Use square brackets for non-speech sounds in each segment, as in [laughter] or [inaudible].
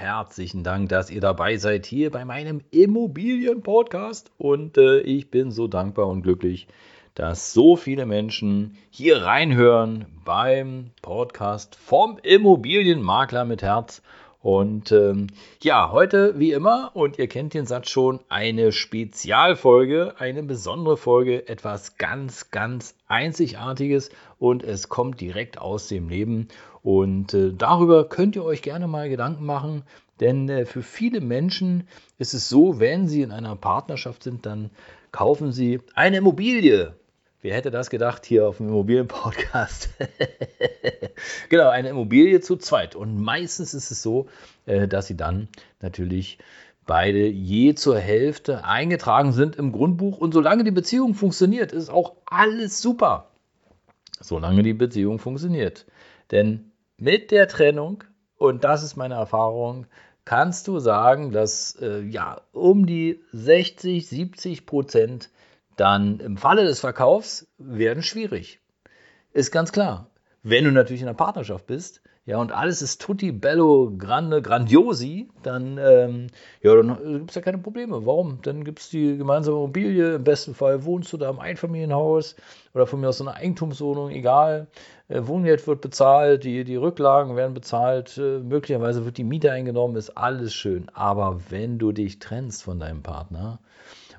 herzlichen Dank, dass ihr dabei seid hier bei meinem Immobilien-Podcast. Und äh, ich bin so dankbar und glücklich, dass so viele Menschen hier reinhören beim Podcast vom Immobilienmakler mit Herz. Und ähm, ja, heute wie immer, und ihr kennt den Satz schon, eine Spezialfolge, eine besondere Folge, etwas ganz, ganz Einzigartiges und es kommt direkt aus dem Leben. Und äh, darüber könnt ihr euch gerne mal Gedanken machen, denn äh, für viele Menschen ist es so, wenn sie in einer Partnerschaft sind, dann kaufen sie eine Immobilie. Wer hätte das gedacht hier auf dem Immobilienpodcast? [laughs] genau, eine Immobilie zu zweit. Und meistens ist es so, äh, dass sie dann natürlich beide je zur Hälfte eingetragen sind im Grundbuch. Und solange die Beziehung funktioniert, ist auch alles super. Solange die Beziehung funktioniert. Denn mit der Trennung, und das ist meine Erfahrung, kannst du sagen, dass äh, ja um die 60, 70 Prozent dann im Falle des Verkaufs werden schwierig. Ist ganz klar. Wenn du natürlich in einer Partnerschaft bist, ja, und alles ist tutti, bello, grande, grandiosi, dann, ähm, ja, dann gibt es ja keine Probleme. Warum? Dann gibt es die gemeinsame Immobilie, im besten Fall wohnst du da im Einfamilienhaus oder von mir aus so einer Eigentumswohnung, egal. Äh, Wohngeld wird bezahlt, die, die Rücklagen werden bezahlt, äh, möglicherweise wird die Miete eingenommen, ist alles schön. Aber wenn du dich trennst von deinem Partner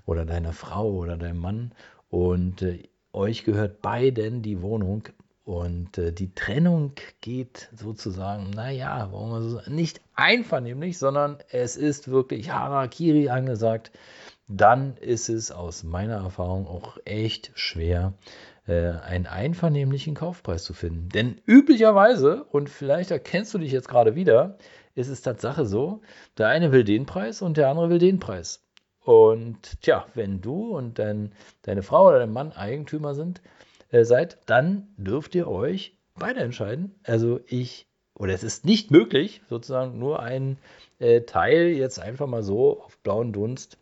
oder deiner Frau oder deinem Mann und äh, euch gehört beiden die Wohnung, und äh, die Trennung geht sozusagen, naja, nicht einvernehmlich, sondern es ist wirklich Harakiri angesagt. Dann ist es aus meiner Erfahrung auch echt schwer, äh, einen einvernehmlichen Kaufpreis zu finden. Denn üblicherweise, und vielleicht erkennst du dich jetzt gerade wieder, ist es Tatsache so, der eine will den Preis und der andere will den Preis. Und tja, wenn du und dein, deine Frau oder dein Mann Eigentümer sind, äh, seid, dann dürft ihr euch beide entscheiden. Also ich, oder es ist nicht möglich, sozusagen nur einen äh, Teil jetzt einfach mal so auf blauen Dunst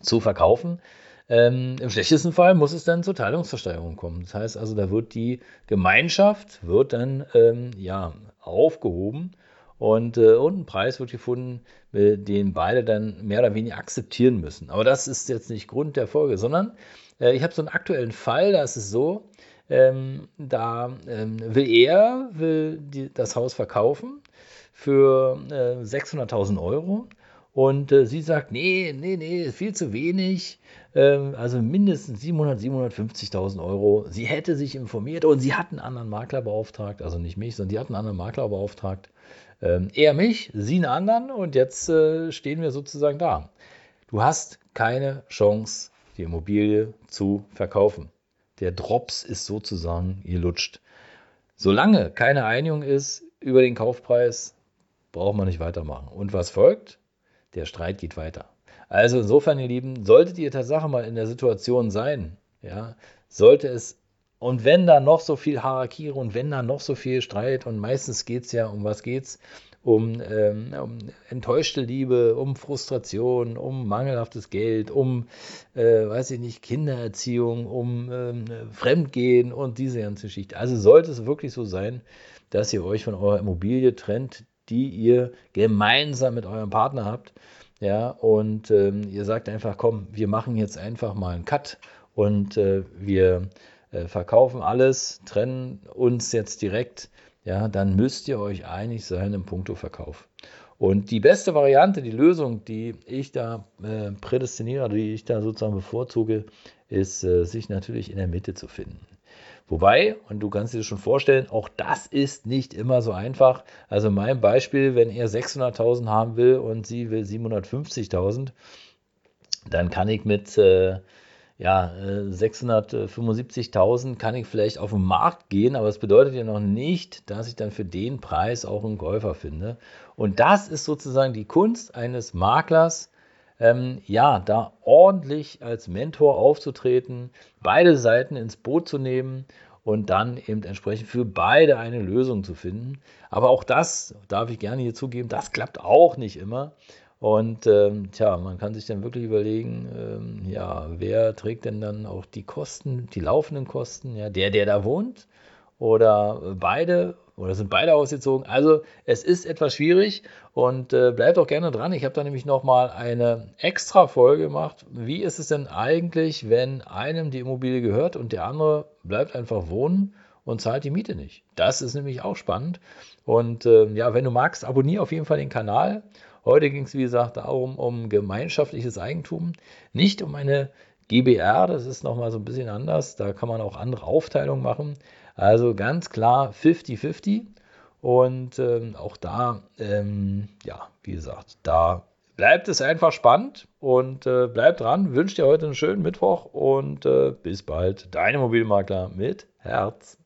zu verkaufen. Ähm, Im schlechtesten Fall muss es dann zur Teilungsversteigerung kommen. Das heißt also, da wird die Gemeinschaft wird dann ähm, ja, aufgehoben und, äh, und ein Preis wird gefunden, äh, den beide dann mehr oder weniger akzeptieren müssen. Aber das ist jetzt nicht Grund der Folge, sondern äh, ich habe so einen aktuellen Fall, da ist es so, ähm, da ähm, will er will die, das Haus verkaufen für äh, 600.000 Euro. Und äh, sie sagt, nee, nee, nee, viel zu wenig. Ähm, also mindestens 700, 750.000 Euro. Sie hätte sich informiert und sie hat einen anderen Makler beauftragt. Also nicht mich, sondern die hat einen anderen Makler beauftragt. Ähm, er mich, sie einen anderen. Und jetzt äh, stehen wir sozusagen da. Du hast keine Chance, die Immobilie zu verkaufen. Der Drops ist sozusagen gelutscht. Solange keine Einigung ist über den Kaufpreis, braucht man nicht weitermachen. Und was folgt? Der Streit geht weiter. Also insofern, ihr Lieben, solltet ihr Tatsache mal in der Situation sein, ja, sollte es, und wenn da noch so viel Harakiri und wenn da noch so viel Streit, und meistens geht es ja, um was geht's? um, ähm, um, enttäuschte Liebe, um Frustration, um mangelhaftes Geld, um, äh, weiß ich nicht, Kindererziehung, um ähm, Fremdgehen und diese ganze Geschichte. Also sollte es wirklich so sein, dass ihr euch von eurer Immobilie trennt, die ihr gemeinsam mit eurem Partner habt. Ja, und ähm, ihr sagt einfach, komm, wir machen jetzt einfach mal einen Cut und äh, wir äh, verkaufen alles, trennen uns jetzt direkt ja, dann müsst ihr euch einig sein im Punkto Verkauf. Und die beste Variante, die Lösung, die ich da äh, prädestiniere, die ich da sozusagen bevorzuge, ist, äh, sich natürlich in der Mitte zu finden. Wobei, und du kannst dir schon vorstellen, auch das ist nicht immer so einfach. Also mein Beispiel, wenn er 600.000 haben will und sie will 750.000, dann kann ich mit, äh, ja, 675.000 äh, kann ich vielleicht auf den Markt gehen, aber es bedeutet ja noch nicht, dass ich dann für den Preis auch einen Käufer finde. Und das ist sozusagen die Kunst eines Maklers, ähm, ja, da ordentlich als Mentor aufzutreten, beide Seiten ins Boot zu nehmen und dann eben entsprechend für beide eine Lösung zu finden. Aber auch das darf ich gerne hier zugeben, das klappt auch nicht immer. Und ähm, tja, man kann sich dann wirklich überlegen, ähm, ja, wer trägt denn dann auch die Kosten, die laufenden Kosten? Ja, der, der da wohnt oder beide oder sind beide ausgezogen? Also es ist etwas schwierig und äh, bleibt auch gerne dran. Ich habe da nämlich nochmal eine extra Folge gemacht. Wie ist es denn eigentlich, wenn einem die Immobilie gehört und der andere bleibt einfach wohnen und zahlt die Miete nicht? Das ist nämlich auch spannend. Und äh, ja, wenn du magst, abonniere auf jeden Fall den Kanal Heute ging es, wie gesagt, darum, um gemeinschaftliches Eigentum, nicht um eine GBR, das ist nochmal so ein bisschen anders, da kann man auch andere Aufteilungen machen. Also ganz klar 50-50 und ähm, auch da, ähm, ja, wie gesagt, da bleibt es einfach spannend und äh, bleibt dran. Wünsche dir heute einen schönen Mittwoch und äh, bis bald. Dein Immobilienmakler mit Herz.